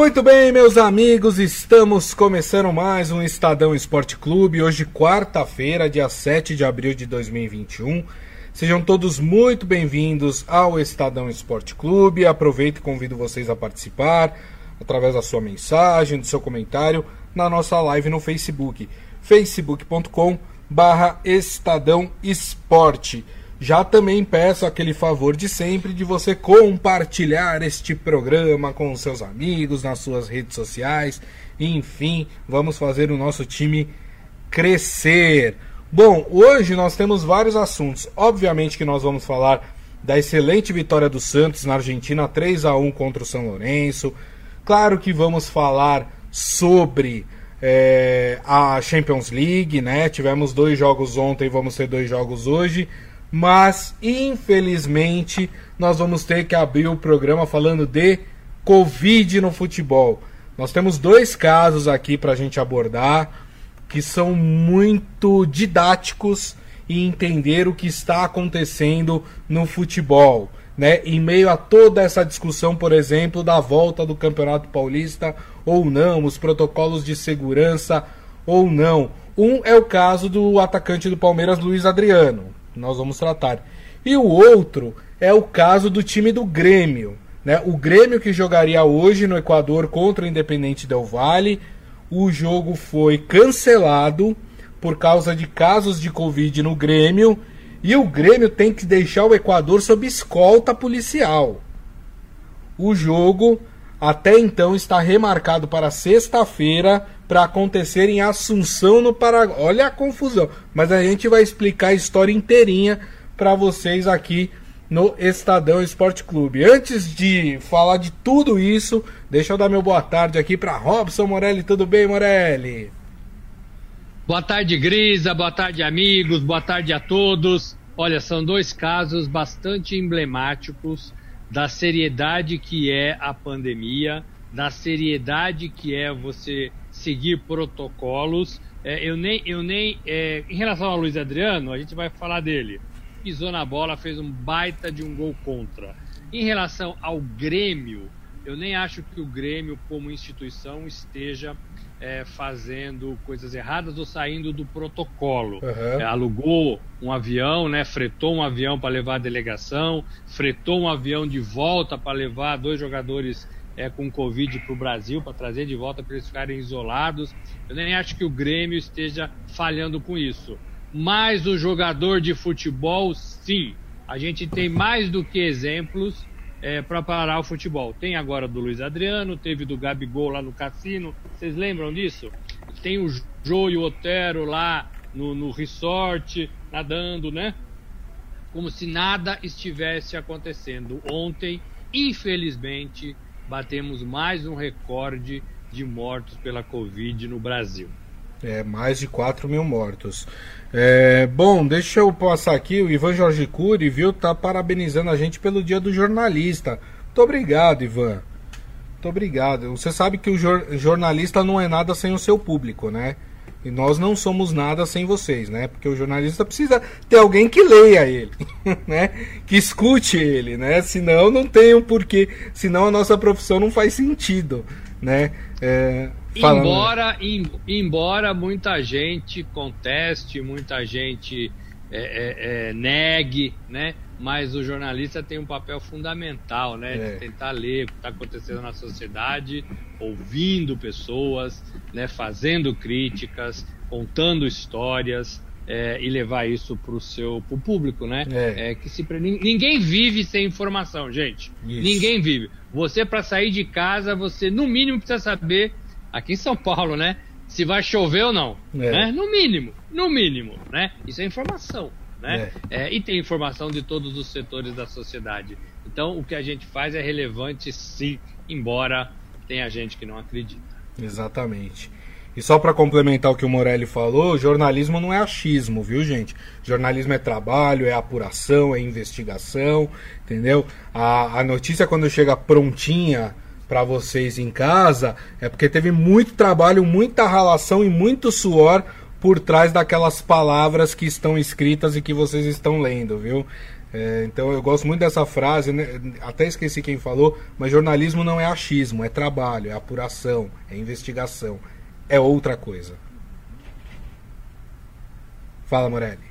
Muito bem, meus amigos, estamos começando mais um Estadão Esporte Clube. Hoje, quarta-feira, dia 7 de abril de 2021. Sejam todos muito bem-vindos ao Estadão Esporte Clube. Aproveito e convido vocês a participar através da sua mensagem, do seu comentário na nossa live no Facebook, facebook.com barra Estadão Esporte. Já também peço aquele favor de sempre de você compartilhar este programa com seus amigos, nas suas redes sociais. Enfim, vamos fazer o nosso time crescer. Bom, hoje nós temos vários assuntos. Obviamente que nós vamos falar da excelente vitória do Santos na Argentina 3 a 1 contra o São Lourenço. Claro que vamos falar sobre é, a Champions League, né? Tivemos dois jogos ontem, vamos ter dois jogos hoje mas infelizmente nós vamos ter que abrir o programa falando de Covid no futebol. Nós temos dois casos aqui para a gente abordar que são muito didáticos e entender o que está acontecendo no futebol. Né? Em meio a toda essa discussão, por exemplo, da volta do Campeonato Paulista ou não, os protocolos de segurança ou não. Um é o caso do atacante do Palmeiras, Luiz Adriano, nós vamos tratar. E o outro é o caso do time do Grêmio. Né? O Grêmio que jogaria hoje no Equador contra o Independente Del Valle. O jogo foi cancelado por causa de casos de Covid no Grêmio. E o Grêmio tem que deixar o Equador sob escolta policial. O jogo até então está remarcado para sexta-feira para acontecer em Assunção no Paraguai. Olha a confusão, mas a gente vai explicar a história inteirinha para vocês aqui no Estadão Esporte Clube. Antes de falar de tudo isso, deixa eu dar meu boa tarde aqui para Robson Morelli. Tudo bem, Morelli? Boa tarde, Grisa. Boa tarde, amigos. Boa tarde a todos. Olha, são dois casos bastante emblemáticos da seriedade que é a pandemia, da seriedade que é você seguir protocolos. É, eu nem, eu nem é, em relação ao Luiz Adriano, a gente vai falar dele. Pisou na bola, fez um baita de um gol contra. Em relação ao Grêmio, eu nem acho que o Grêmio, como instituição, esteja é, fazendo coisas erradas ou saindo do protocolo. Uhum. É, alugou um avião, né, fretou um avião para levar a delegação, fretou um avião de volta para levar dois jogadores é, com Covid para o Brasil, para trazer de volta para eles ficarem isolados. Eu nem acho que o Grêmio esteja falhando com isso. Mas o jogador de futebol, sim. A gente tem mais do que exemplos é, para parar o futebol. Tem agora do Luiz Adriano, teve do Gabigol lá no cassino. Vocês lembram disso? Tem o Jô e o Otero lá no, no resort, nadando, né? Como se nada estivesse acontecendo. Ontem, infelizmente, batemos mais um recorde de mortos pela Covid no Brasil. É, mais de 4 mil mortos. É, bom, deixa eu passar aqui. O Ivan Jorge Cury, viu, tá parabenizando a gente pelo dia do jornalista. Muito obrigado, Ivan. Muito obrigado. Você sabe que o jor jornalista não é nada sem o seu público, né? E nós não somos nada sem vocês, né? Porque o jornalista precisa ter alguém que leia ele, né? Que escute ele, né? Senão não tem um porquê. Senão a nossa profissão não faz sentido, né? É, embora, em, embora muita gente conteste, muita gente é, é, é, negue, né? Mas o jornalista tem um papel fundamental, né? De é. tentar ler o que está acontecendo na sociedade, ouvindo pessoas, né? Fazendo críticas, contando histórias. É, e levar isso para o seu pro público, né? É. é que se, ninguém vive sem informação, gente. Isso. Ninguém vive. Você para sair de casa, você no mínimo precisa saber aqui em São Paulo, né? Se vai chover ou não, é. né? No mínimo, no mínimo, né? Isso é informação, né? É. É, e tem informação de todos os setores da sociedade. Então, o que a gente faz é relevante, sim, embora tenha gente que não acredita. Exatamente. E só para complementar o que o Morelli falou, jornalismo não é achismo, viu, gente? Jornalismo é trabalho, é apuração, é investigação, entendeu? A, a notícia, quando chega prontinha para vocês em casa é porque teve muito trabalho, muita ralação e muito suor por trás daquelas palavras que estão escritas e que vocês estão lendo, viu? É, então eu gosto muito dessa frase, né? até esqueci quem falou, mas jornalismo não é achismo, é trabalho, é apuração, é investigação, é outra coisa. Fala, Morelli.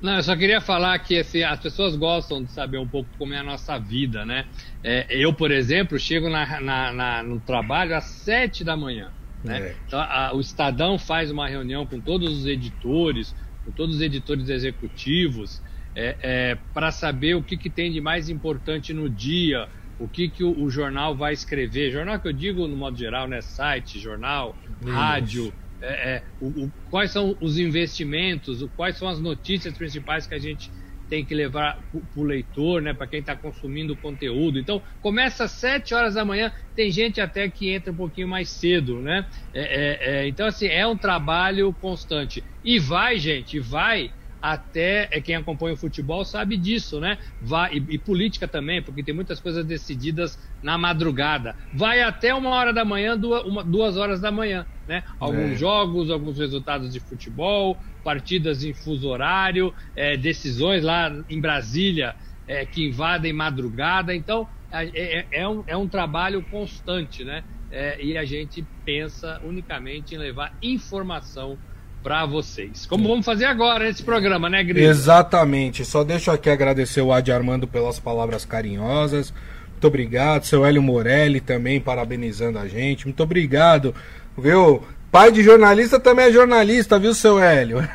Não, eu só queria falar que assim, as pessoas gostam de saber um pouco como é a nossa vida, né? É, eu, por exemplo, chego na, na, na, no trabalho às sete da manhã. Né? É. Então, a, o Estadão faz uma reunião com todos os editores, com todos os editores executivos, é, é, para saber o que, que tem de mais importante no dia, o que, que o, o, jornal vai escrever. Jornal que eu digo, no modo geral, né? Site, jornal, Isso. rádio. É, é, o, o, quais são os investimentos, o, quais são as notícias principais que a gente tem que levar para o leitor, né, para quem está consumindo o conteúdo. Então, começa às 7 horas da manhã, tem gente até que entra um pouquinho mais cedo, né? É, é, é, então, assim, é um trabalho constante. E vai, gente, vai até é quem acompanha o futebol sabe disso, né? Vai, e, e, política também, porque tem muitas coisas decididas na madrugada. Vai até uma hora da manhã, duas, uma, duas horas da manhã, né? Alguns é. jogos, alguns resultados de futebol, partidas em fuso horário, é, decisões lá em Brasília é, que invadem madrugada. Então, é, é, é, um, é um trabalho constante, né? É, e a gente pensa unicamente em levar informação para vocês. Como vamos fazer agora nesse programa, né, Grilo? Exatamente. Só deixo aqui agradecer o Adi Armando pelas palavras carinhosas. Muito obrigado. Seu Hélio Morelli também parabenizando a gente. Muito obrigado. Viu? Pai de jornalista também é jornalista, viu, seu Hélio?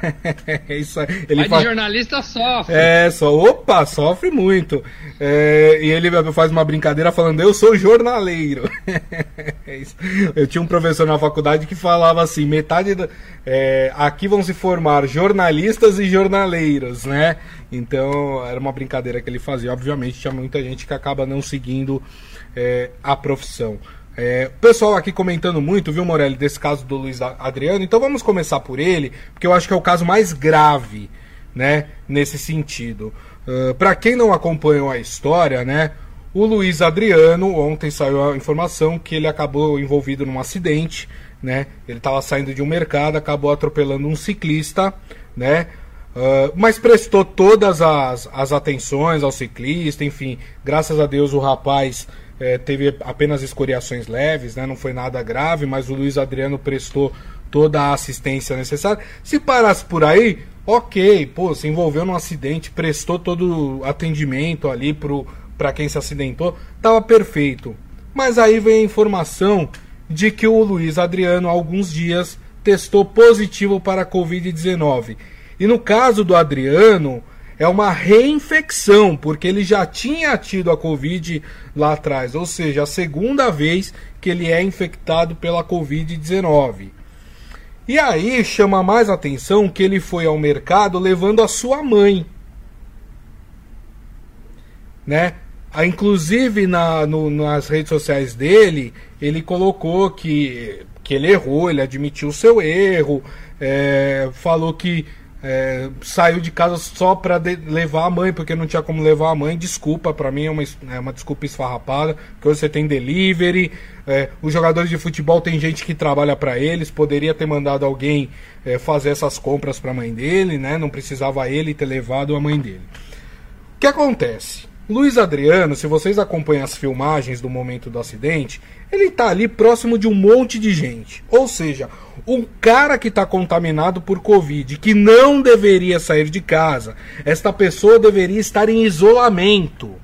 é isso. Ele Pai faz... de jornalista sofre. É, só, opa, sofre muito. É, e ele faz uma brincadeira falando, eu sou jornaleiro. é. Eu tinha um professor na faculdade que falava assim, metade da, é, aqui vão se formar jornalistas e jornaleiros, né? Então, era uma brincadeira que ele fazia. Obviamente, tinha muita gente que acaba não seguindo é, a profissão. É, o pessoal aqui comentando muito, viu, Morelli, desse caso do Luiz Adriano. Então vamos começar por ele, porque eu acho que é o caso mais grave, né, nesse sentido. Uh, Para quem não acompanhou a história, né, o Luiz Adriano, ontem saiu a informação que ele acabou envolvido num acidente, né? Ele estava saindo de um mercado, acabou atropelando um ciclista, né? Uh, mas prestou todas as, as atenções ao ciclista, enfim, graças a Deus o rapaz é, teve apenas escoriações leves, né? não foi nada grave, mas o Luiz Adriano prestou toda a assistência necessária. Se parasse por aí, ok, pô, se envolveu num acidente, prestou todo o atendimento ali para quem se acidentou, tava perfeito. Mas aí vem a informação de que o Luiz Adriano, há alguns dias, testou positivo para a Covid-19. E no caso do Adriano, é uma reinfecção, porque ele já tinha tido a Covid lá atrás, ou seja, a segunda vez que ele é infectado pela Covid-19. E aí chama mais atenção que ele foi ao mercado levando a sua mãe. Né? Ah, inclusive na, no, nas redes sociais dele, ele colocou que, que ele errou, ele admitiu o seu erro, é, falou que é, saiu de casa só para levar a mãe, porque não tinha como levar a mãe. Desculpa, para mim é uma, é uma desculpa esfarrapada, porque você tem delivery. É, os jogadores de futebol tem gente que trabalha para eles, poderia ter mandado alguém é, fazer essas compras para a mãe dele, né? Não precisava ele ter levado a mãe dele. O que acontece? Luiz Adriano, se vocês acompanham as filmagens do momento do acidente, ele está ali próximo de um monte de gente. Ou seja, um cara que está contaminado por Covid, que não deveria sair de casa, esta pessoa deveria estar em isolamento.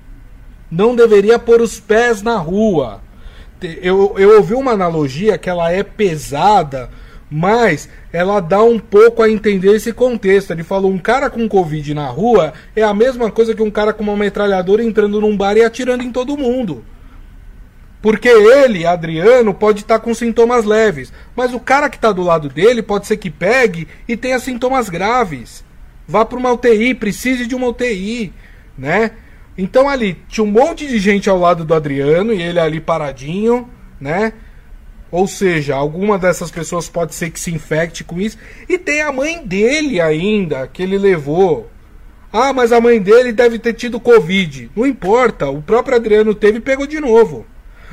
Não deveria pôr os pés na rua. Eu, eu ouvi uma analogia que ela é pesada, mas ela dá um pouco a entender esse contexto. Ele falou: um cara com Covid na rua é a mesma coisa que um cara com uma metralhadora entrando num bar e atirando em todo mundo. Porque ele, Adriano, pode estar tá com sintomas leves, mas o cara que está do lado dele pode ser que pegue e tenha sintomas graves. Vá para uma UTI, precise de uma UTI, né? Então ali tinha um monte de gente ao lado do Adriano e ele ali paradinho, né? Ou seja, alguma dessas pessoas pode ser que se infecte com isso. E tem a mãe dele ainda, que ele levou. Ah, mas a mãe dele deve ter tido Covid. Não importa, o próprio Adriano teve e pegou de novo.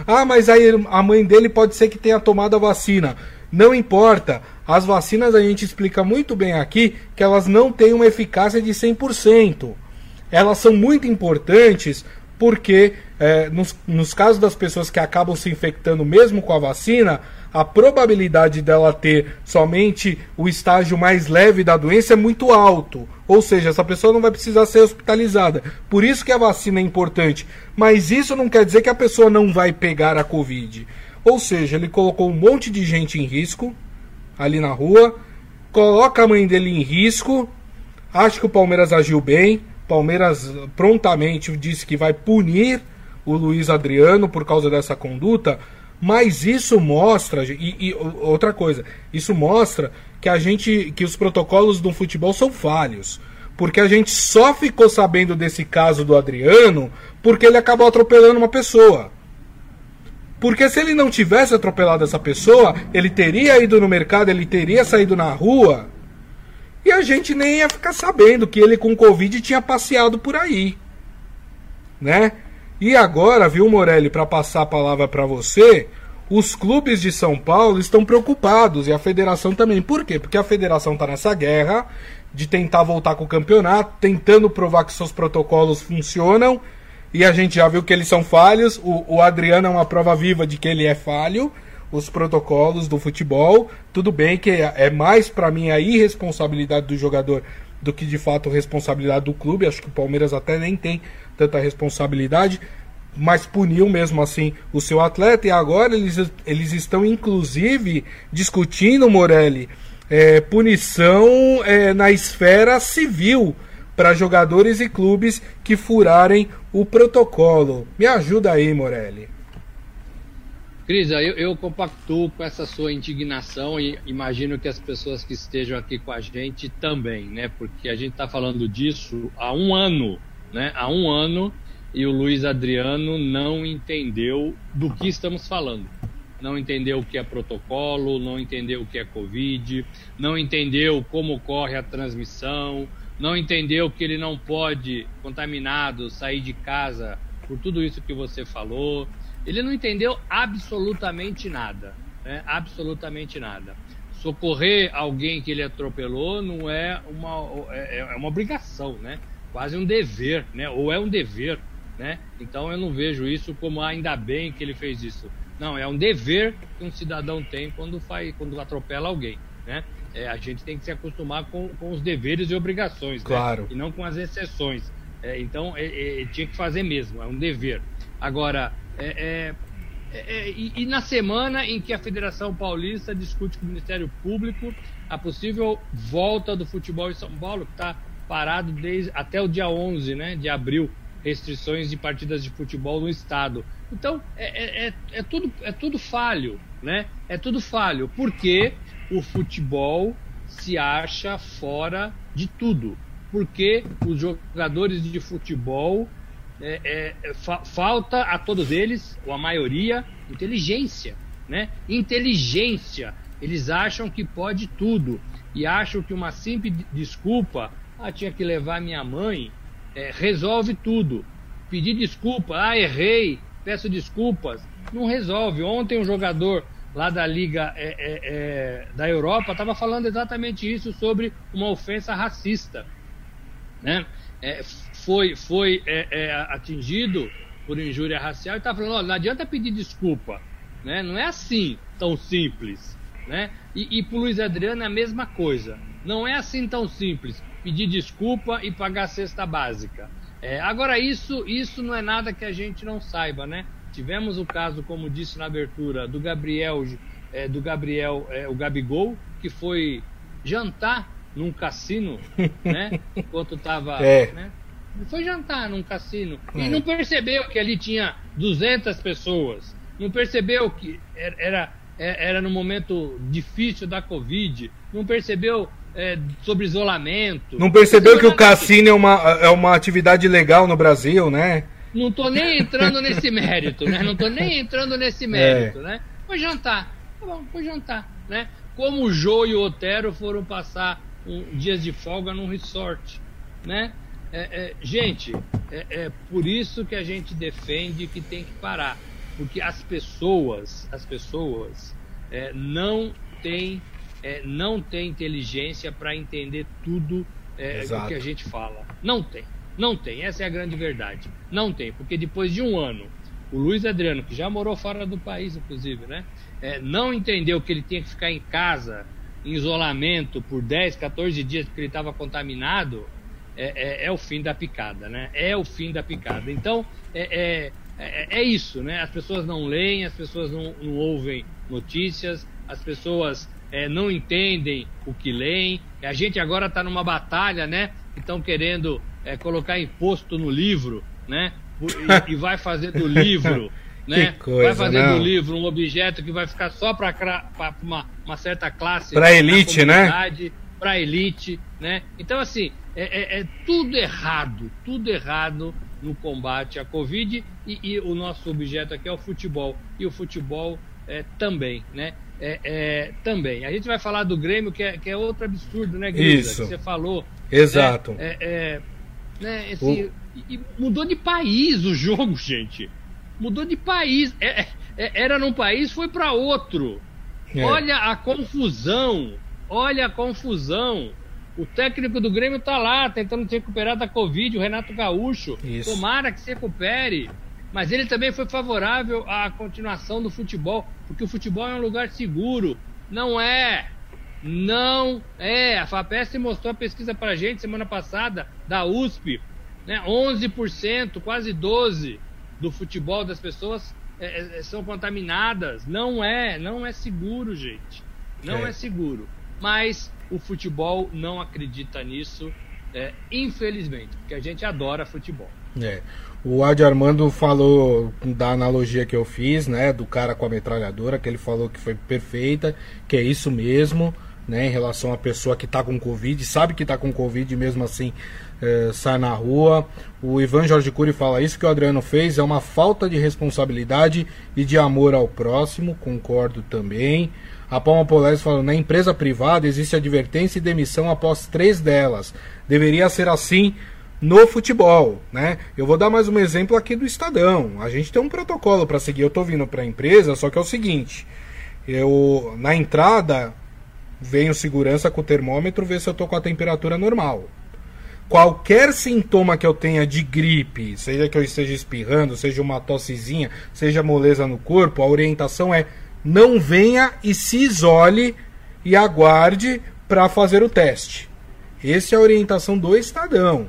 Ah, mas aí a mãe dele pode ser que tenha tomado a vacina. Não importa. As vacinas a gente explica muito bem aqui que elas não têm uma eficácia de 100%. elas são muito importantes porque é, nos, nos casos das pessoas que acabam se infectando mesmo com a vacina, a probabilidade dela ter somente o estágio mais leve da doença é muito alto. Ou seja, essa pessoa não vai precisar ser hospitalizada. Por isso que a vacina é importante. Mas isso não quer dizer que a pessoa não vai pegar a Covid. Ou seja, ele colocou um monte de gente em risco ali na rua, coloca a mãe dele em risco. Acho que o Palmeiras agiu bem. Palmeiras prontamente disse que vai punir o Luiz Adriano por causa dessa conduta, mas isso mostra e, e, outra coisa, isso mostra que a gente que os protocolos do futebol são falhos, porque a gente só ficou sabendo desse caso do Adriano porque ele acabou atropelando uma pessoa. Porque se ele não tivesse atropelado essa pessoa, ele teria ido no mercado, ele teria saído na rua e a gente nem ia ficar sabendo que ele com Covid tinha passeado por aí. Né? E agora, viu, Morelli, para passar a palavra para você, os clubes de São Paulo estão preocupados e a federação também. Por quê? Porque a federação está nessa guerra de tentar voltar com o campeonato, tentando provar que seus protocolos funcionam. E a gente já viu que eles são falhos. O, o Adriano é uma prova viva de que ele é falho os protocolos do futebol. Tudo bem que é mais para mim a irresponsabilidade do jogador do que de fato responsabilidade do clube. Acho que o Palmeiras até nem tem tanta responsabilidade, mas puniu mesmo assim o seu atleta. E agora eles, eles estão inclusive discutindo, Morelli, é, punição é, na esfera civil para jogadores e clubes que furarem o protocolo. Me ajuda aí, Morelli. Cris, eu, eu compactuo com essa sua indignação e imagino que as pessoas que estejam aqui com a gente também, né? Porque a gente está falando disso há um ano, né? Há um ano e o Luiz Adriano não entendeu do que estamos falando. Não entendeu o que é protocolo, não entendeu o que é Covid, não entendeu como ocorre a transmissão, não entendeu que ele não pode, contaminado, sair de casa por tudo isso que você falou ele não entendeu absolutamente nada, né? absolutamente nada. Socorrer alguém que ele atropelou não é uma, é, é uma obrigação, né? quase um dever, né? ou é um dever. Né? Então eu não vejo isso como ah, ainda bem que ele fez isso. Não, é um dever que um cidadão tem quando, faz, quando atropela alguém. Né? É, a gente tem que se acostumar com, com os deveres e obrigações, né? claro. Né? e não com as exceções. É, então, é, é, tinha que fazer mesmo, é um dever. Agora, é, é, é, e, e, na semana em que a Federação Paulista discute com o Ministério Público a possível volta do futebol em São Paulo, que está parado desde até o dia 11 né, de abril, restrições de partidas de futebol no estado. Então, é, é, é, é tudo, é tudo falho, né? É tudo falho, porque o futebol se acha fora de tudo. Porque os jogadores de futebol é, é, é, fa falta a todos eles, ou a maioria, inteligência. Né? Inteligência. Eles acham que pode tudo e acham que uma simples desculpa, ah, tinha que levar minha mãe, é, resolve tudo. Pedir desculpa, ah, errei, peço desculpas, não resolve. Ontem um jogador lá da Liga é, é, é da Europa estava falando exatamente isso sobre uma ofensa racista. Né? Foi, foi é, é, atingido por injúria racial e está falando, olha, não adianta pedir desculpa, né? Não é assim tão simples, né? E, e para Luiz Adriano é a mesma coisa. Não é assim tão simples pedir desculpa e pagar a cesta básica. É, agora isso, isso não é nada que a gente não saiba, né? Tivemos o caso, como disse na abertura, do Gabriel, é, do Gabriel, é, o Gabigol, que foi jantar num cassino, né? Enquanto estava, é. Né? foi jantar num cassino é. e não percebeu que ali tinha 200 pessoas. Não percebeu que era, era, é, era no momento difícil da Covid. Não percebeu é, sobre isolamento. Não percebeu, que o cassino é uma, é uma atividade legal no Brasil, né? Não tô nem entrando nesse mérito, né? Não tô nem entrando nesse mérito, é. né? Foi jantar. Tá bom, foi jantar, né? Como o Jô e o Otero foram passar um, dias de folga num resort, né? É, é, gente, é, é, por isso que a gente defende que tem que parar, porque as pessoas, as pessoas é, não têm é, não tem inteligência para entender tudo é, do que a gente fala. Não tem. Não tem, essa é a grande verdade. Não tem, porque depois de um ano, o Luiz Adriano, que já morou fora do país, inclusive, né? É, não entendeu que ele tinha que ficar em casa, em isolamento, por 10, 14 dias, porque ele estava contaminado, é, é, é, o fim da picada, né? É o fim da picada. Então, é, é, é isso, né? As pessoas não leem, as pessoas não, não ouvem notícias, as pessoas é, não entendem o que leem. A gente agora está numa batalha, né? Estão querendo é, colocar imposto no livro, né? E, e vai fazer do livro, né? Coisa, vai fazer não. do livro um objeto que vai ficar só para uma, uma certa classe. Para elite, né? Para elite, né? Então, assim, é, é, é, tudo errado, tudo errado no combate à Covid e, e, o nosso objeto aqui é o futebol. E o futebol é, também, né? é, é, também. A gente vai falar do Grêmio, que é, que é outro absurdo, né, Grisa? Isso. Que você falou. Exato. Né, é, é, né, esse, o... mudou de país o jogo, gente. Mudou de país. É, era num país, foi para outro. Olha a confusão. Olha a confusão. O técnico do Grêmio tá lá tentando se recuperar da Covid, o Renato Gaúcho. Isso. Tomara que se recupere mas ele também foi favorável à continuação do futebol, porque o futebol é um lugar seguro. Não é. Não é. A FAPESP mostrou a pesquisa para a gente semana passada, da USP. Né? 11%, quase 12% do futebol das pessoas é, é, são contaminadas. Não é. Não é seguro, gente. Não é, é seguro. Mas o futebol não acredita nisso, é, infelizmente, porque a gente adora futebol. É. O Adi Armando falou da analogia que eu fiz, né, do cara com a metralhadora, que ele falou que foi perfeita, que é isso mesmo, né, em relação à pessoa que está com Covid, sabe que está com Covid e mesmo assim é, sai na rua. O Ivan Jorge Cury fala isso que o Adriano fez é uma falta de responsabilidade e de amor ao próximo, concordo também. A Palma Polares fala, na empresa privada existe advertência e demissão após três delas. Deveria ser assim no futebol, né? Eu vou dar mais um exemplo aqui do Estadão. A gente tem um protocolo para seguir. Eu tô vindo para a empresa, só que é o seguinte: eu na entrada vem o segurança com o termômetro ver se eu tô com a temperatura normal. Qualquer sintoma que eu tenha de gripe, seja que eu esteja espirrando, seja uma tossezinha, seja moleza no corpo, a orientação é não venha e se isole e aguarde para fazer o teste. Essa é a orientação do Estadão.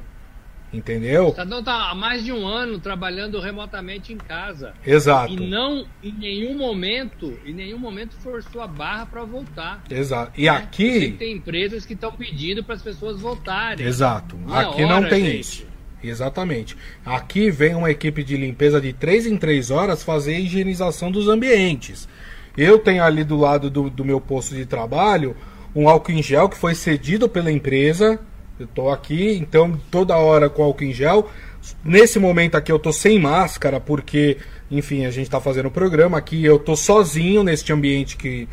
Entendeu? O Estadão está há mais de um ano trabalhando remotamente em casa. Exato. E não, em nenhum momento, em nenhum momento forçou a barra para voltar. Exato. E né? aqui. tem empresas que estão pedindo para as pessoas voltarem. Exato. aqui hora, não tem gente. isso. Exatamente. Aqui vem uma equipe de limpeza de 3 em 3 horas fazer a higienização dos ambientes. Eu tenho ali do lado do, do meu posto de trabalho um álcool em gel que foi cedido pela empresa eu tô aqui, então toda hora com álcool em gel. Nesse momento aqui eu tô sem máscara, porque, enfim, a gente tá fazendo o programa aqui. Eu tô sozinho neste ambiente que,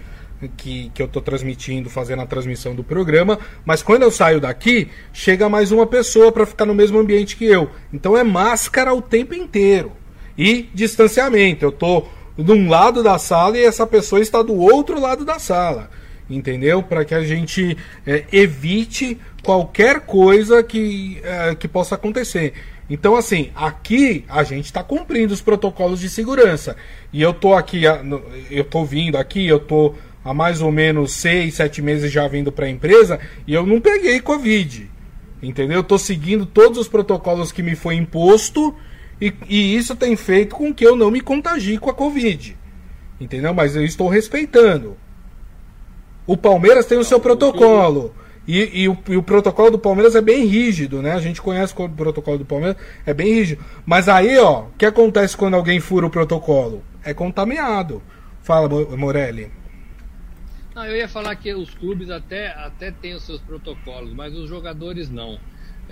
que, que eu tô transmitindo, fazendo a transmissão do programa. Mas quando eu saio daqui, chega mais uma pessoa para ficar no mesmo ambiente que eu. Então é máscara o tempo inteiro. E distanciamento. Eu tô de um lado da sala e essa pessoa está do outro lado da sala entendeu? Para que a gente é, evite qualquer coisa que, é, que possa acontecer. Então, assim, aqui a gente está cumprindo os protocolos de segurança. E eu tô aqui, eu tô vindo aqui, eu tô há mais ou menos seis, sete meses já vindo para a empresa e eu não peguei Covid. Entendeu? Eu tô seguindo todos os protocolos que me foi imposto e, e isso tem feito com que eu não me contagie com a Covid. Entendeu? Mas eu estou respeitando. O Palmeiras tem o seu protocolo. E, e, o, e, o, protocolo do Palmeiras é bem rígido, né? A gente conhece o protocolo do Palmeiras, é bem rígido. Mas aí, ó, o que acontece quando alguém fura o protocolo? É contaminado. Fala, Morelli. Não, eu ia falar que os clubes até, até têm os seus protocolos, mas os jogadores não.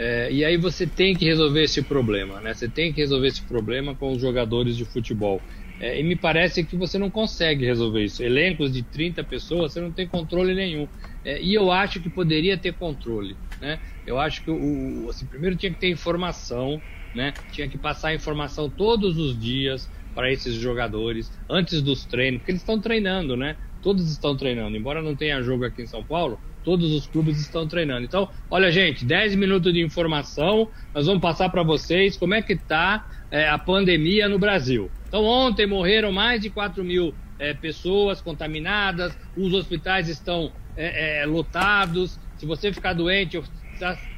É, e aí você tem que resolver esse problema, né? Você tem que resolver esse problema com os jogadores de futebol. É, e me parece que você não consegue resolver isso. Elencos de 30 pessoas, você não tem controle nenhum. É, e eu acho que poderia ter controle. Né? Eu acho que o, assim, primeiro tinha que ter informação, né? tinha que passar informação todos os dias para esses jogadores, antes dos treinos, porque eles estão treinando, né? Todos estão treinando. Embora não tenha jogo aqui em São Paulo, todos os clubes estão treinando. Então, olha, gente, 10 minutos de informação, nós vamos passar para vocês como é que está é, a pandemia no Brasil. Então, ontem morreram mais de 4 mil é, pessoas contaminadas, os hospitais estão é, é lotados. Se você ficar doente,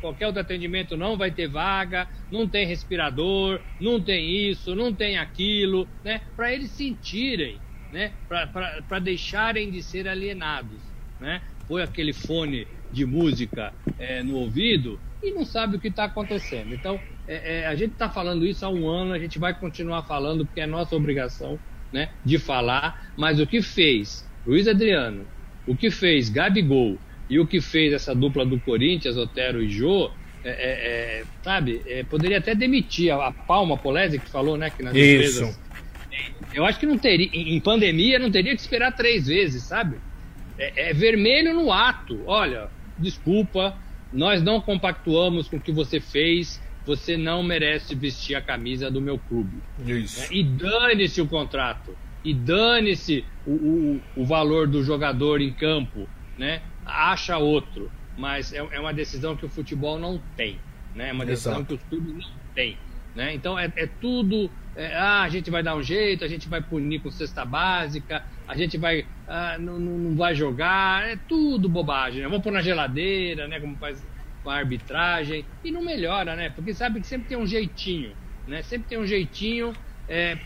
qualquer outro atendimento não vai ter vaga, não tem respirador, não tem isso, não tem aquilo, né? Para eles sentirem, né? Para deixarem de ser alienados, né? Põe aquele fone de música é, no ouvido e não sabe o que está acontecendo. Então, é, é, a gente está falando isso há um ano, a gente vai continuar falando porque é nossa obrigação, né? De falar. Mas o que fez Luiz Adriano, o que fez Gabigol e o que fez essa dupla do Corinthians, Otero e Jô, é, é, é, sabe, é, poderia até demitir a, a Palma Polese, que falou, né, que nas Isso. empresas. Eu acho que não teria, em pandemia, não teria que esperar três vezes, sabe? É, é, vermelho no ato. Olha, desculpa, nós não compactuamos com o que você fez, você não merece vestir a camisa do meu clube. Isso. E dane-se o contrato, e dane-se o, o, o valor do jogador em campo, né? acha outro, mas é, é uma decisão que o futebol não tem, né? É uma decisão Exato. que os clubes não têm, né? Então é, é tudo, é, ah, a gente vai dar um jeito, a gente vai punir com cesta básica, a gente vai, ah, não, não vai jogar, é tudo bobagem, né? Vamos pôr na geladeira, né? Como faz com a arbitragem e não melhora, né? Porque sabe que sempre tem um jeitinho, né? Sempre tem um jeitinho é,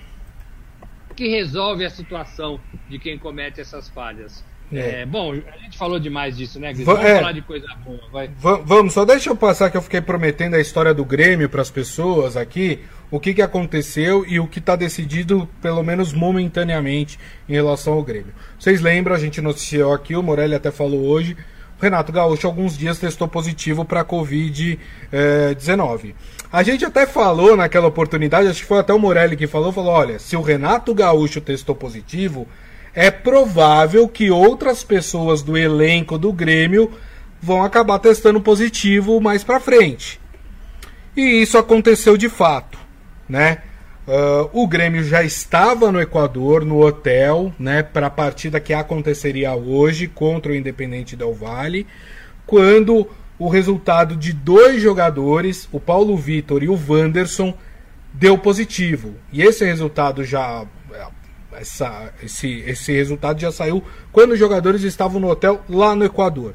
que resolve a situação de quem comete essas falhas. É. é. bom, a gente falou demais disso, né, Gris? Vamos é, falar de coisa boa, vai. Vamos, só deixa eu passar que eu fiquei prometendo a história do Grêmio para as pessoas aqui, o que, que aconteceu e o que está decidido, pelo menos momentaneamente, em relação ao Grêmio. Vocês lembram, a gente noticiou aqui, o Morelli até falou hoje, o Renato Gaúcho alguns dias testou positivo para a Covid-19. Eh, a gente até falou naquela oportunidade, acho que foi até o Morelli que falou, falou, olha, se o Renato Gaúcho testou positivo é provável que outras pessoas do elenco do Grêmio vão acabar testando positivo mais para frente. E isso aconteceu de fato, né? Uh, o Grêmio já estava no Equador, no hotel, né, para a partida que aconteceria hoje contra o Independente Del Valle, quando o resultado de dois jogadores, o Paulo Vitor e o Wanderson, deu positivo. E esse resultado já essa, esse, esse resultado já saiu quando os jogadores estavam no hotel lá no Equador.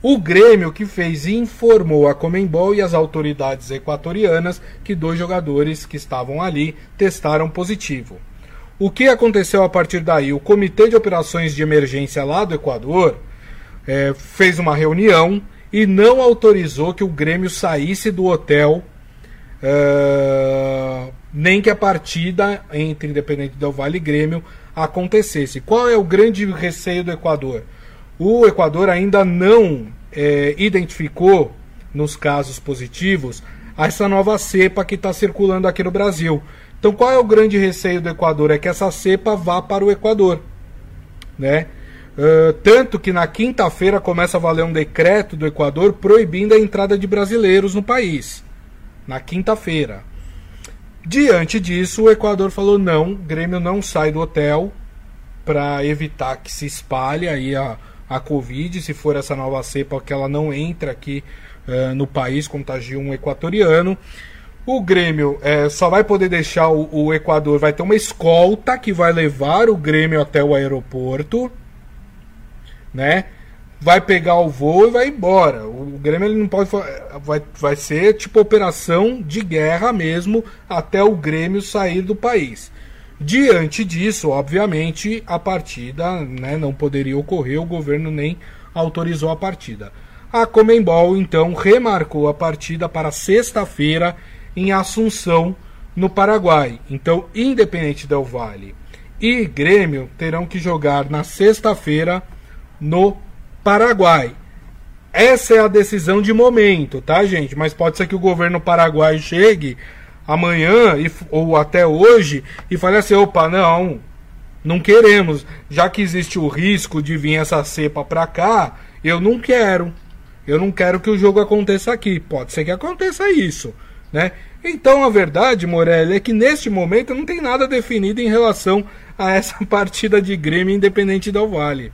O Grêmio que fez informou a Comembol e as autoridades equatorianas que dois jogadores que estavam ali testaram positivo. O que aconteceu a partir daí? O Comitê de Operações de Emergência lá do Equador é, fez uma reunião e não autorizou que o Grêmio saísse do hotel é, nem que a partida entre Independente Del Vale e Grêmio acontecesse. Qual é o grande receio do Equador? O Equador ainda não é, identificou nos casos positivos essa nova cepa que está circulando aqui no Brasil. Então, qual é o grande receio do Equador? É que essa cepa vá para o Equador, né? Uh, tanto que na quinta-feira começa a valer um decreto do Equador proibindo a entrada de brasileiros no país. Na quinta-feira. Diante disso, o Equador falou não, Grêmio não sai do hotel para evitar que se espalhe aí a, a Covid, se for essa nova cepa, que ela não entra aqui uh, no país, contagia um equatoriano. O Grêmio é, só vai poder deixar o, o, Equador, vai ter uma escolta que vai levar o Grêmio até o aeroporto, né? Vai pegar o voo e vai embora. O Grêmio ele não pode vai, vai ser tipo operação de guerra mesmo até o Grêmio sair do país. Diante disso, obviamente, a partida né, não poderia ocorrer, o governo nem autorizou a partida. A Comembol então remarcou a partida para sexta-feira em Assunção, no Paraguai. Então, Independente Del Vale e Grêmio terão que jogar na sexta-feira no Paraguai. Essa é a decisão de momento, tá, gente? Mas pode ser que o governo paraguai chegue amanhã e, ou até hoje e fale assim: opa, não, não queremos. Já que existe o risco de vir essa cepa pra cá, eu não quero. Eu não quero que o jogo aconteça aqui. Pode ser que aconteça isso, né? Então a verdade, Morelli, é que neste momento não tem nada definido em relação a essa partida de Grêmio Independente do Vale.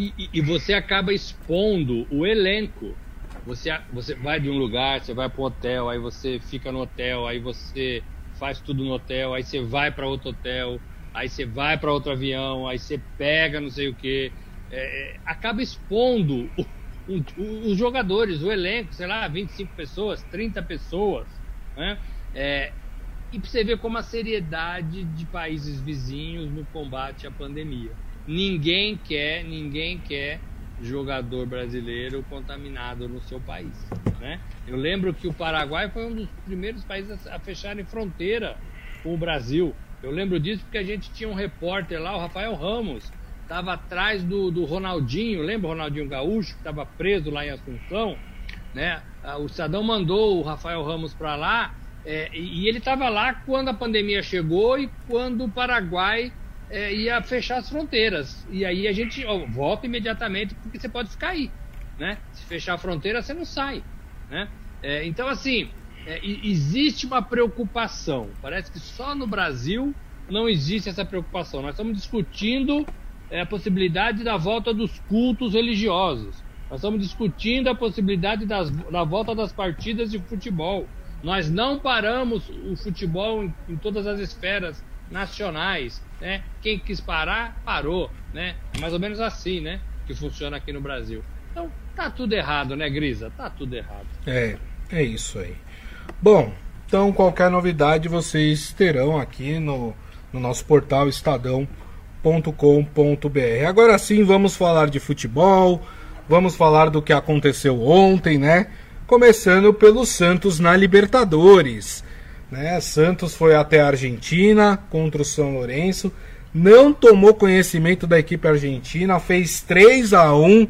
E, e, você acaba expondo o elenco. Você, você vai de um lugar, você vai para um hotel, aí você fica no hotel, aí você faz tudo no hotel, aí você vai para outro hotel, aí você vai para outro avião, aí você pega não sei o que. É, é, acaba expondo os jogadores, o elenco, sei lá, 25 pessoas, 30 pessoas. Né? É, e você ver como a seriedade de países vizinhos no combate à pandemia. Ninguém quer, ninguém quer jogador brasileiro contaminado no seu país. Né? Eu lembro que o Paraguai foi um dos primeiros países a fecharem fronteira com o Brasil. Eu lembro disso porque a gente tinha um repórter lá, o Rafael Ramos, estava atrás do, do Ronaldinho, lembra o Ronaldinho Gaúcho, que estava preso lá em Assunção? Né? Ah, o Sadão mandou o Rafael Ramos para lá é, e, ele estava lá quando a pandemia chegou e quando o Paraguai é, ia fechar as fronteiras. E aí a gente ó, volta imediatamente porque você pode ficar aí. Né? Se fechar a fronteira, você não sai. Né? É, então, assim, é, existe uma preocupação. Parece que só no Brasil não existe essa preocupação. Nós estamos discutindo é, a possibilidade da volta dos cultos religiosos. Nós estamos discutindo a possibilidade das, da volta das partidas de futebol. Nós não paramos o futebol em, em todas as esferas nacionais, né? Quem quis parar, parou, né? É mais ou menos assim, né? Que funciona aqui no Brasil. Então, tá tudo errado, né, Grisa? Tá tudo errado. É, é isso aí. Bom, então qualquer novidade vocês terão aqui no, no nosso portal estadão.com.br. Agora sim, vamos falar de futebol, vamos falar do que aconteceu ontem, né? começando pelo Santos na Libertadores. Né? Santos foi até a Argentina contra o São Lourenço, não tomou conhecimento da equipe argentina, fez 3 a 1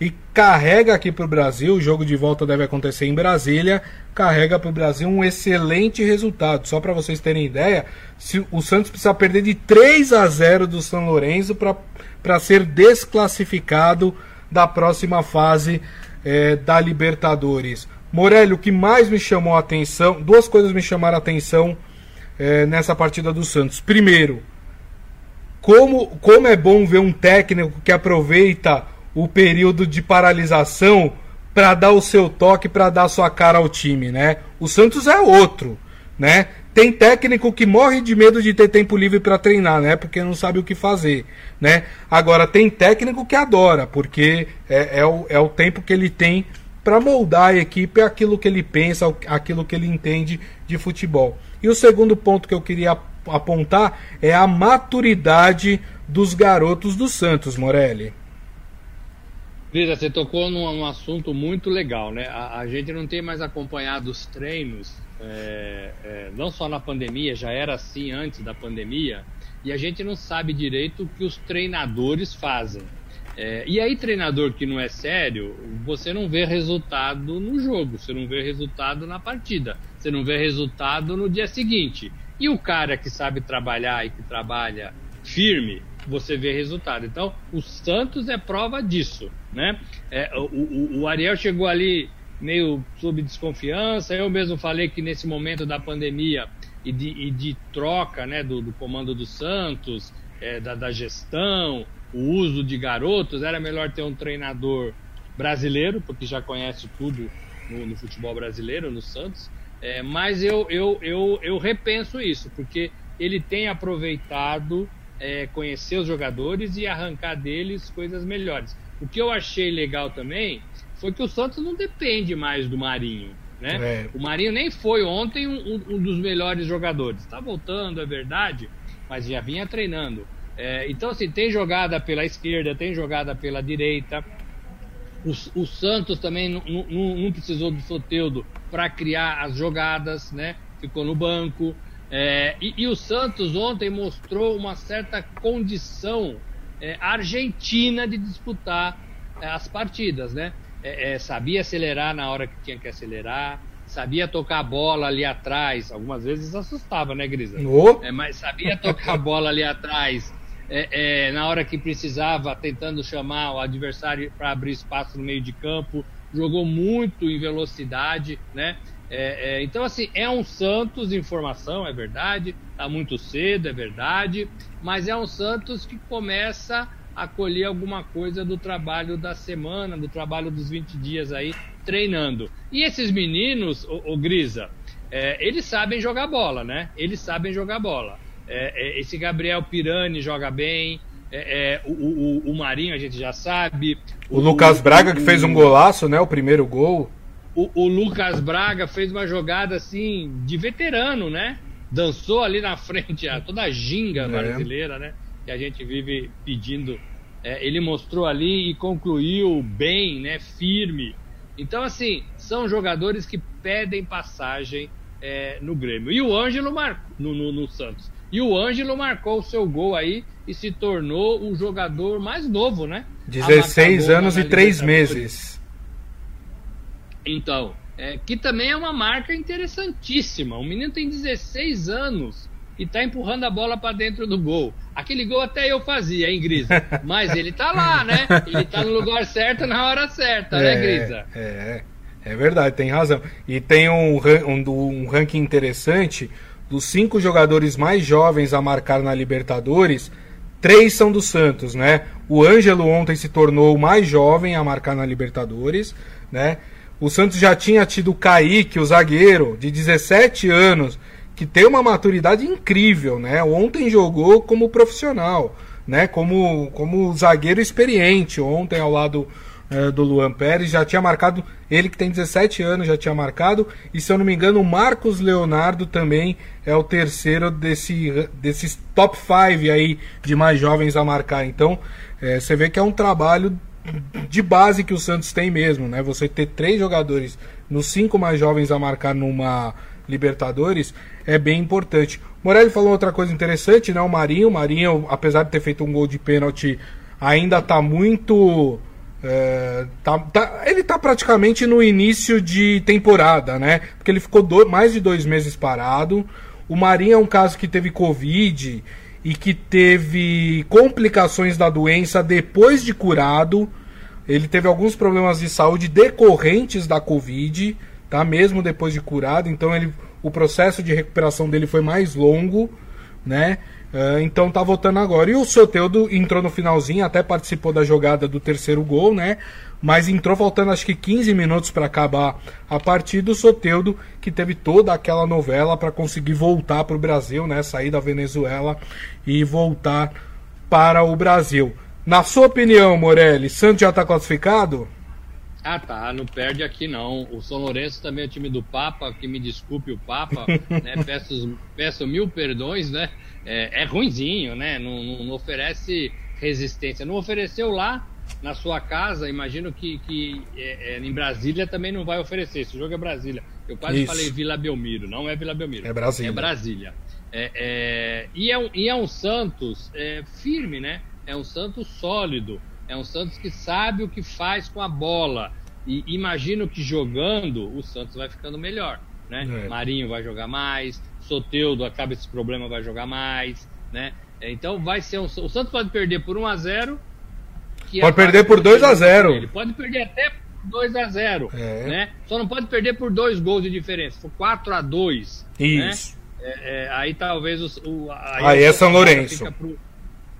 e carrega aqui para o Brasil. O jogo de volta deve acontecer em Brasília. Carrega para o Brasil um excelente resultado. Só para vocês terem ideia, se o Santos precisa perder de 3 a 0 do São Lourenço para ser desclassificado da próxima fase é, da Libertadores. Morelli, o que mais me chamou a atenção, duas coisas me chamaram a atenção é, nessa partida do Santos. Primeiro, como, como é bom ver um técnico que aproveita o período de paralisação para dar o seu toque, para dar sua cara ao time, né? O Santos é outro, né? Tem técnico que morre de medo de ter tempo livre para treinar, né? Porque não sabe o que fazer, né? Agora tem técnico que adora, porque é, é, o, é o tempo que ele tem para moldar a equipe aquilo que ele pensa, aquilo que ele entende de futebol. E o segundo ponto que eu queria apontar é a maturidade dos garotos do Santos, Morelli. Lisa, você tocou num, num, assunto muito legal, né? A, a, gente não tem mais acompanhado os treinos é, é, não só na pandemia, já era assim antes da pandemia, e a gente não sabe direito o que os treinadores fazem. É, e aí, treinador que não é sério, você não vê resultado no jogo, você não vê resultado na partida, você não vê resultado no dia seguinte. E o cara que sabe trabalhar e que trabalha firme, você vê resultado. Então, o Santos é prova disso, né? É, o, o, o Ariel chegou ali meio sob desconfiança. Eu mesmo falei que nesse momento da pandemia e de, e de troca né, do, do, comando do Santos, é, da, da, gestão, o uso de garotos, era melhor ter um treinador brasileiro, porque já conhece tudo no, no futebol brasileiro, no Santos. É, mas eu, eu, eu, eu repenso isso, porque ele tem aproveitado é, conhecer os jogadores e arrancar deles coisas melhores. O que eu achei legal também foi que o Santos não depende mais do Marinho. Né? É. O Marinho nem foi ontem um, um dos melhores jogadores. Está voltando, é verdade, mas já vinha treinando. É, então, assim, tem jogada pela esquerda, tem jogada pela direita. O, o Santos também não, precisou do Soteudo para criar as jogadas, né? Ficou no banco. É, e, e, o Santos ontem mostrou uma certa condição é, argentina de disputar é, as partidas, né? é, é, sabia acelerar na hora que tinha que acelerar, sabia tocar a bola ali atrás. Algumas vezes assustava, né, Grisa? Oh. É, mas sabia tocar a bola ali atrás é, é, na hora que precisava, tentando chamar o adversário para abrir espaço no meio de campo. Jogou muito em velocidade, né? É, é, então, assim, é um Santos em formação, é verdade. Está muito cedo, é verdade. Mas é um Santos que começa a colher alguma coisa do trabalho da semana, do trabalho dos 20 dias aí treinando. E esses meninos, o, o Grisa, é, eles sabem jogar bola, né? Eles sabem jogar bola. É, é, esse Gabriel Pirani joga bem, é, é, o, o, o, Marinho a gente já sabe. O, o Lucas Braga que fez um golaço, né? O primeiro gol. O, Lucas Braga fez uma jogada assim de veterano, né? Dançou ali na frente a toda a ginga é. brasileira, né? Que a gente vive pedindo. É, ele mostrou ali e concluiu bem, né? Firme. Então, assim, são jogadores que pedem passagem é, no Grêmio. E o Ângelo marcou no, no, no Santos. E o Ângelo marcou o seu gol aí e se tornou o jogador mais novo, né? 16 anos e 3 meses. Então, é, que também é uma marca interessantíssima. O menino tem 16 anos e tá empurrando a bola para dentro do gol. Aquele gol até eu fazia, hein, Grisa? Mas ele tá lá, né? Ele tá no lugar certo na hora certa, né, é, né, Grisa? É, é verdade, tem razão. E tem um, um, um ranking interessante dos cinco jogadores mais jovens a marcar na Libertadores Três são do Santos, né? O Ângelo ontem se tornou o mais jovem a marcar na Libertadores, né? O Santos já tinha tido o Kaique, o zagueiro, de 17 anos, que tem uma maturidade incrível, né? Ontem jogou como profissional, né? Como, como zagueiro experiente, ontem ao lado é, do Luan Pérez, já tinha marcado, ele que tem 17 anos já tinha marcado, e se eu não me engano, o Marcos Leonardo também é o terceiro desse, desses top 5 aí de mais jovens a marcar. Então, é, você vê que é um trabalho de base que o Santos tem mesmo, né? Você ter três jogadores nos cinco mais jovens a marcar numa Libertadores é bem importante. Morelli falou outra coisa interessante, né? O Marinho, o Marinho, apesar de ter feito um gol de pênalti, ainda está muito é, tá, tá, ele está praticamente no início de temporada, né? Porque ele ficou do, mais de dois meses parado. O Marinho é um caso que teve Covid e que teve complicações da doença depois de curado. Ele teve alguns problemas de saúde decorrentes da Covid, tá? Mesmo depois de curado. Então ele, o processo de recuperação dele foi mais longo, né? Uh, então tá voltando agora. E o Soteudo entrou no finalzinho, até participou da jogada do terceiro gol, né? Mas entrou faltando acho que 15 minutos para acabar a partida. O Soteudo, que teve toda aquela novela para conseguir voltar para o Brasil, né? Sair da Venezuela e voltar para o Brasil. Na sua opinião, Morelli, Santos já está classificado? Ah, tá. Não perde aqui não. O São Lourenço também é time do Papa, que me desculpe o Papa, né? Peço, peço mil perdões, né? É, é ruinzinho, né? Não, não, oferece resistência. Não ofereceu lá na sua casa, imagino que, que é, é, em Brasília também não vai oferecer. Esse jogo é Brasília. Eu quase Isso. falei Vila Belmiro, não é Vila Belmiro. É Brasília. É Brasília. É, é, e, é um, e é um Santos é, firme, né? É um Santos sólido. É um Santos que sabe o que faz com a bola. E imagino que jogando, o Santos vai ficando melhor. Né? É. Marinho vai jogar mais, Soteudo acaba esse problema, vai jogar mais, né? Então vai ser um, o Santos pode perder por 1 a 0 Pode perder por 2 a 0 Ele pode perder até por 2 a 0 é. né? Só não pode perder por dois gols de diferença. For 4 a 2 né? Isso. Né? É, é, aí talvez o, o aí, aí é São Lourenço. Fica pro,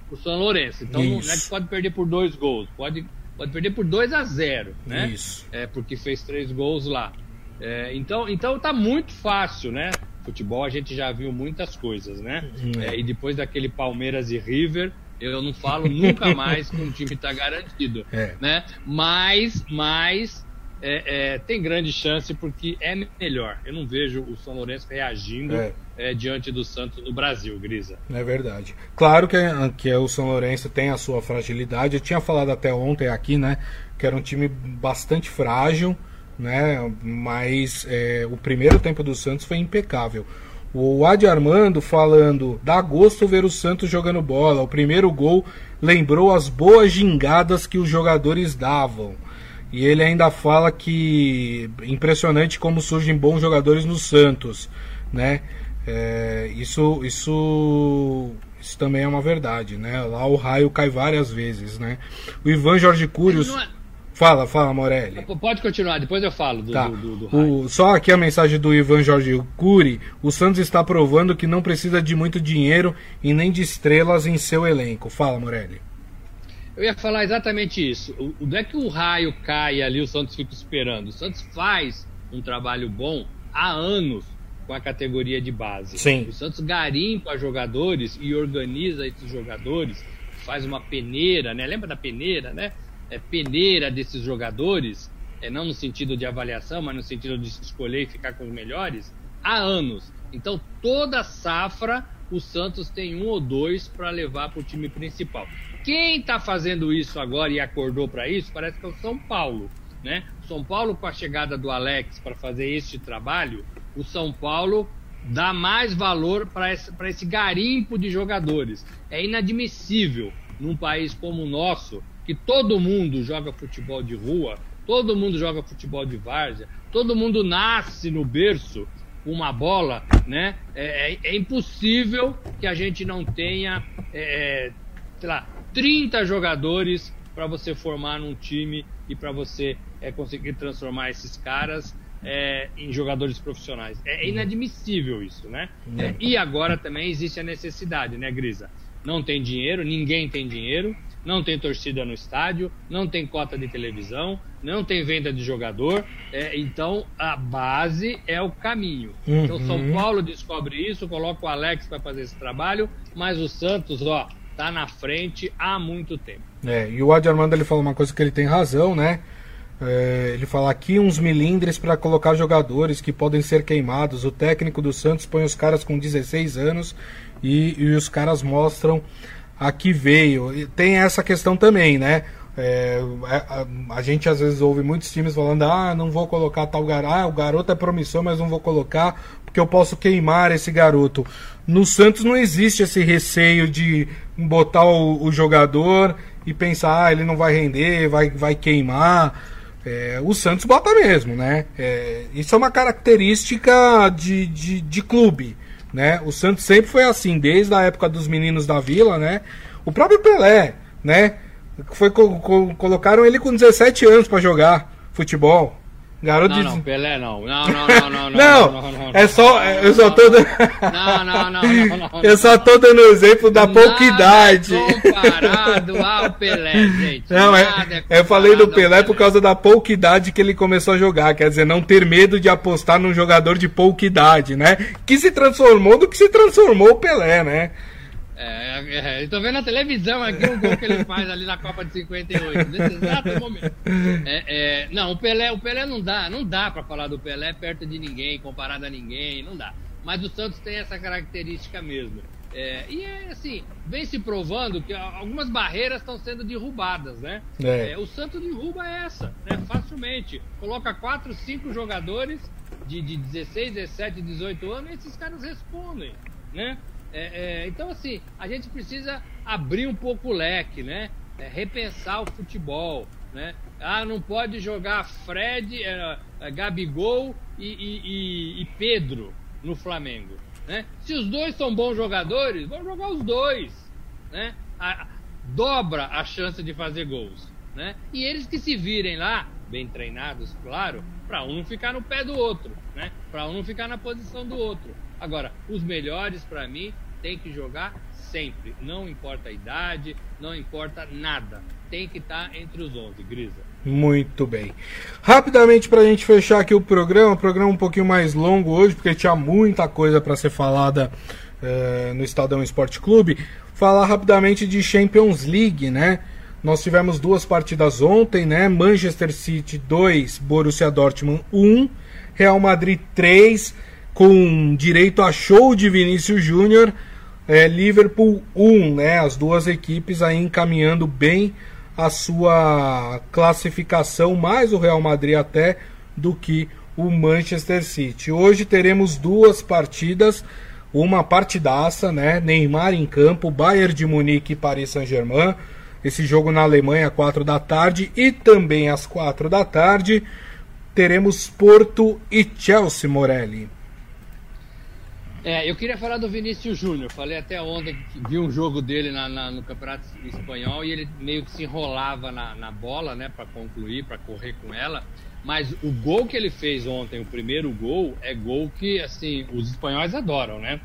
pro São Lourenço. Então Isso. não é que pode perder por dois gols, pode, pode perder por 2 a 0 né? Isso. É, porque fez três gols lá. É, então, então tá muito fácil, né? Futebol a gente já viu muitas coisas, né? Uhum. É, e depois daquele Palmeiras e River, eu não falo nunca mais que um time está garantido, é. né? Mas, mas é, é, tem grande chance porque é melhor. Eu não vejo o São Lourenço reagindo é. diante do Santos no Brasil, Grisa. É verdade. Claro que, que o São Lourenço tem a sua fragilidade. Eu tinha falado até ontem aqui, né? Que era um time bastante frágil né? Mas é, o primeiro tempo do Santos foi impecável. O Adi Armando falando, dá gosto ver o Santos jogando bola. O primeiro gol lembrou as boas gingadas que os jogadores davam. E ele ainda fala que impressionante como surgem bons jogadores no Santos, né? É, isso, isso, isso também é uma verdade, né? Lá o raio cai várias vezes, né? O Ivan Jorge Cúrios. Fala, fala, Morelli. Pode continuar, depois eu falo do, tá. do, do, do o, Só aqui a mensagem do Ivan Jorge Cury. O Santos está provando que não precisa de muito dinheiro e nem de estrelas em seu elenco. Fala, Morelli. eu ia falar exatamente isso. O, não é que o raio cai ali, o Santos fica esperando. O Santos faz um trabalho bom há anos com a categoria de base. Sim. O Santos garimpa jogadores e organiza esses jogadores, faz uma peneira, né? Lembra da peneira, né? É peneira desses jogadores, é não no sentido de avaliação, mas no sentido de escolher e ficar com os melhores, há anos. Então toda safra o Santos tem um ou dois para levar para o time principal. Quem está fazendo isso agora e acordou para isso parece que é o São Paulo. Né? São Paulo, com a chegada do Alex para fazer este trabalho, o São Paulo dá mais valor para esse, esse garimpo de jogadores. É inadmissível num país como o nosso, que todo mundo joga futebol de rua, todo mundo joga futebol de várzea, todo mundo nasce no berço uma bola, né? É, é, é impossível que a gente não tenha, é, é sei lá, 30 jogadores para você formar num time e para você é, conseguir transformar esses caras é, em jogadores profissionais. É, é inadmissível isso, né? É, e agora também existe a necessidade, né, Grisa? Não tem dinheiro, ninguém tem dinheiro não tem torcida no estádio, não tem cota de televisão, não tem venda de jogador. É, então a base é o caminho. Uhum. Então São Paulo descobre isso, coloca o Alex para fazer esse trabalho, mas o Santos, ó, tá na frente há muito tempo. É, e o Adi Armando ele falou uma coisa que ele tem razão, né? É, ele fala aqui uns milindres para colocar jogadores que podem ser queimados. O técnico do Santos põe os caras com 16 anos e, e os caras mostram aqui veio. E tem essa questão também, né? É, a, a, gente às vezes ouve muitos times falando: ah, não vou colocar tal garoto, ah, o garoto é promissor, mas não vou colocar porque eu posso queimar esse garoto. No Santos não existe esse receio de botar o, o jogador e pensar, ah, ele não vai render, vai, vai queimar. É, o Santos bota mesmo, né? É, isso é uma característica de, de, de clube né? O Santos sempre foi assim, desde a época dos meninos da Vila, né? O próprio Pelé, né? Foi, co co colocaram ele com 17 anos para jogar futebol. Garoto não, de... não, Pelé não. Não, não, não, não. não, não, não, é só. Eu só tô dando. Não, não, não, não, Eu só tô dando exemplo da pouca idade. comparado ao Pelé, gente. Não, é, eu falei do Pelé por causa da pouca idade que ele começou a jogar. Quer dizer, não ter medo de apostar num jogador de pouca idade, né? Que se transformou do que se transformou o Pelé, né? É, é, eu tô vendo na televisão aqui o gol que ele faz ali na Copa de 58, nesse exato momento. É, é, não, o Pelé, o Pelé não dá, não dá para falar do Pelé perto de ninguém, comparado a ninguém, não dá. Mas o Santos tem essa característica mesmo. É, e é assim, vem se provando que algumas barreiras estão sendo derrubadas, né? É. É, o Santos derruba essa, né? Facilmente. Coloca quatro, cinco jogadores de, de 16, 17, 18 anos e esses caras respondem, né? É, é, então, assim, a gente precisa abrir um pouco o leque, né? É, repensar o futebol, né? Ah, não pode jogar Fred, é, é, Gabigol e, e, e, e, Pedro no Flamengo, né? Se os dois são bons jogadores, vamos jogar os dois, né? A, dobra a chance de fazer gols, né? E eles que se virem lá, bem treinados, claro, para um não ficar no pé do outro, né? Para um não ficar na posição do outro. Agora, os melhores para mim tem que jogar sempre, não importa a idade, não importa nada, tem que estar tá entre os 11, Grisa. Muito bem. Rapidamente para a gente fechar aqui o programa, programa um pouquinho mais longo hoje, porque tinha muita coisa para ser falada uh, no Estadão Esporte Clube. Falar rapidamente de Champions League, né? Nós tivemos duas partidas ontem, né? Manchester City 2, Borussia Dortmund 1, Real Madrid 3 com direito a show de Vinícius Júnior, é, Liverpool 1, né? As duas equipes aí encaminhando bem a sua classificação, mais o Real Madrid até do que o Manchester City. Hoje teremos duas partidas, uma partidaça, né? Neymar em campo, Bayern de Munique e Paris Saint-Germain. Esse jogo na Alemanha às 4 da tarde e também às 4 da tarde teremos Porto e Chelsea Morelli. É, eu queria falar do Vinícius Júnior. Falei até ontem que vi um jogo dele na, na, no Campeonato Espanhol e ele meio que se enrolava na, na bola, né, para concluir, para correr com ela. Mas o gol que ele fez ontem, o primeiro gol, é gol que, assim, os espanhóis adoram, né?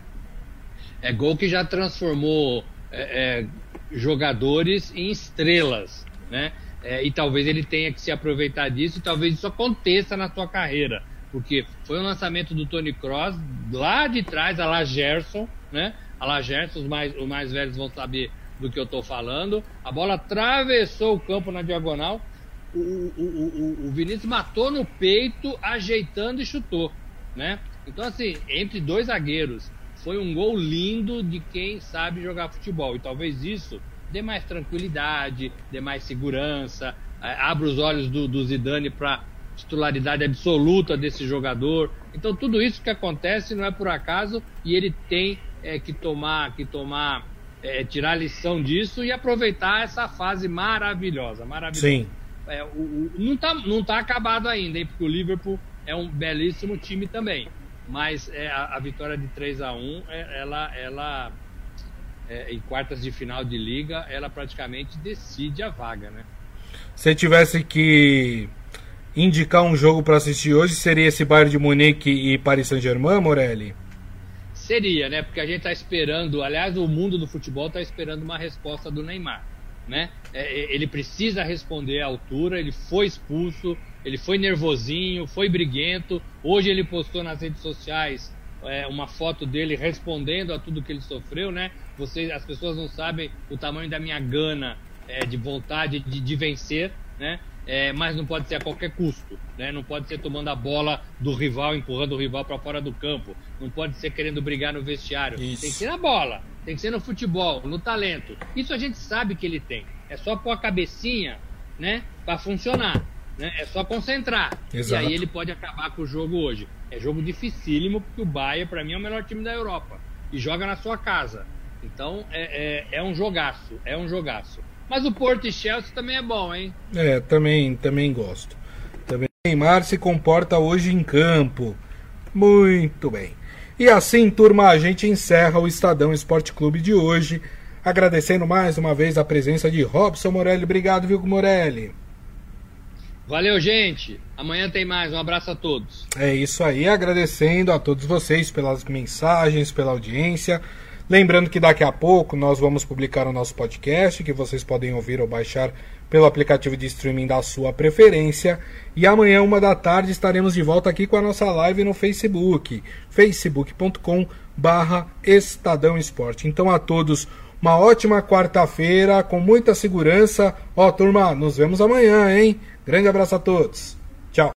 É gol que já transformou é, é, jogadores em estrelas, né? É, e talvez ele tenha que se aproveitar disso e talvez isso aconteça na sua carreira. Porque foi um lançamento do Tony Cross lá de trás, a la Gerson, né? A la Gerson, os mais, os mais velhos vão saber do que eu estou falando. A bola atravessou o campo na diagonal. O, o, o, o, Vinícius matou no peito, ajeitando e chutou, né? Então, assim, entre dois zagueiros, foi um gol lindo de quem sabe jogar futebol. E talvez isso dê mais tranquilidade, dê mais segurança, é, abra os olhos do, do Zidane para titularidade absoluta desse jogador. Então tudo isso que acontece não é por acaso e ele tem é, que tomar, que tomar, é, tirar lição disso e aproveitar essa fase maravilhosa, maravilhosa. Sim. É, o, o, não está não tá acabado ainda, hein, porque o Liverpool é um belíssimo time também. Mas é, a, a, vitória de 3 a 1 é, ela, ela é, em quartas de final de liga, ela praticamente decide a vaga, né? Se tivesse que indicar um jogo para assistir hoje, seria esse Bayern de Munique e Paris Saint-Germain, Morelli? Seria, né? Porque a gente está esperando, aliás, o mundo do futebol está esperando uma resposta do Neymar, né? É, é, ele precisa responder à altura, ele foi expulso, ele foi nervosinho, foi briguento. Hoje ele postou nas redes sociais é, uma foto dele respondendo a tudo que ele sofreu, né? Vocês, as pessoas não sabem o tamanho da minha gana é, de vontade de, de vencer, né? É, mas não pode ser a qualquer custo, né? Não pode ser tomando a bola do rival, empurrando o rival para fora do campo. Não pode ser querendo brigar no vestiário. Isso. Tem que ser na bola, tem que ser no futebol, no talento. Isso a gente sabe que ele tem. É só pôr a cabecinha, né, para funcionar. Né? É só concentrar. Exato. E aí ele pode acabar com o jogo hoje. É jogo dificílimo, porque o Bayern, para mim, é o melhor time da Europa. E joga na sua casa. Então é, é, é um jogaço. É um jogaço. Mas o Porto e Chelsea também é bom, hein? É, também, também gosto. Também. Neymar se comporta hoje em campo. Muito bem. E assim, turma, a gente encerra o Estadão Esporte Clube de hoje. Agradecendo mais uma vez a presença de Robson Morelli. Obrigado, viu, Morelli? Valeu, gente. Amanhã tem mais. Um abraço a todos. É isso aí. Agradecendo a todos vocês pelas mensagens, pela audiência. Lembrando que daqui a pouco nós vamos publicar o nosso podcast, que vocês podem ouvir ou baixar pelo aplicativo de streaming da sua preferência. E amanhã, uma da tarde, estaremos de volta aqui com a nossa live no Facebook, facebook.com barra Estadão Esporte. Então a todos uma ótima quarta-feira, com muita segurança. Ó, turma, nos vemos amanhã, hein? Grande abraço a todos.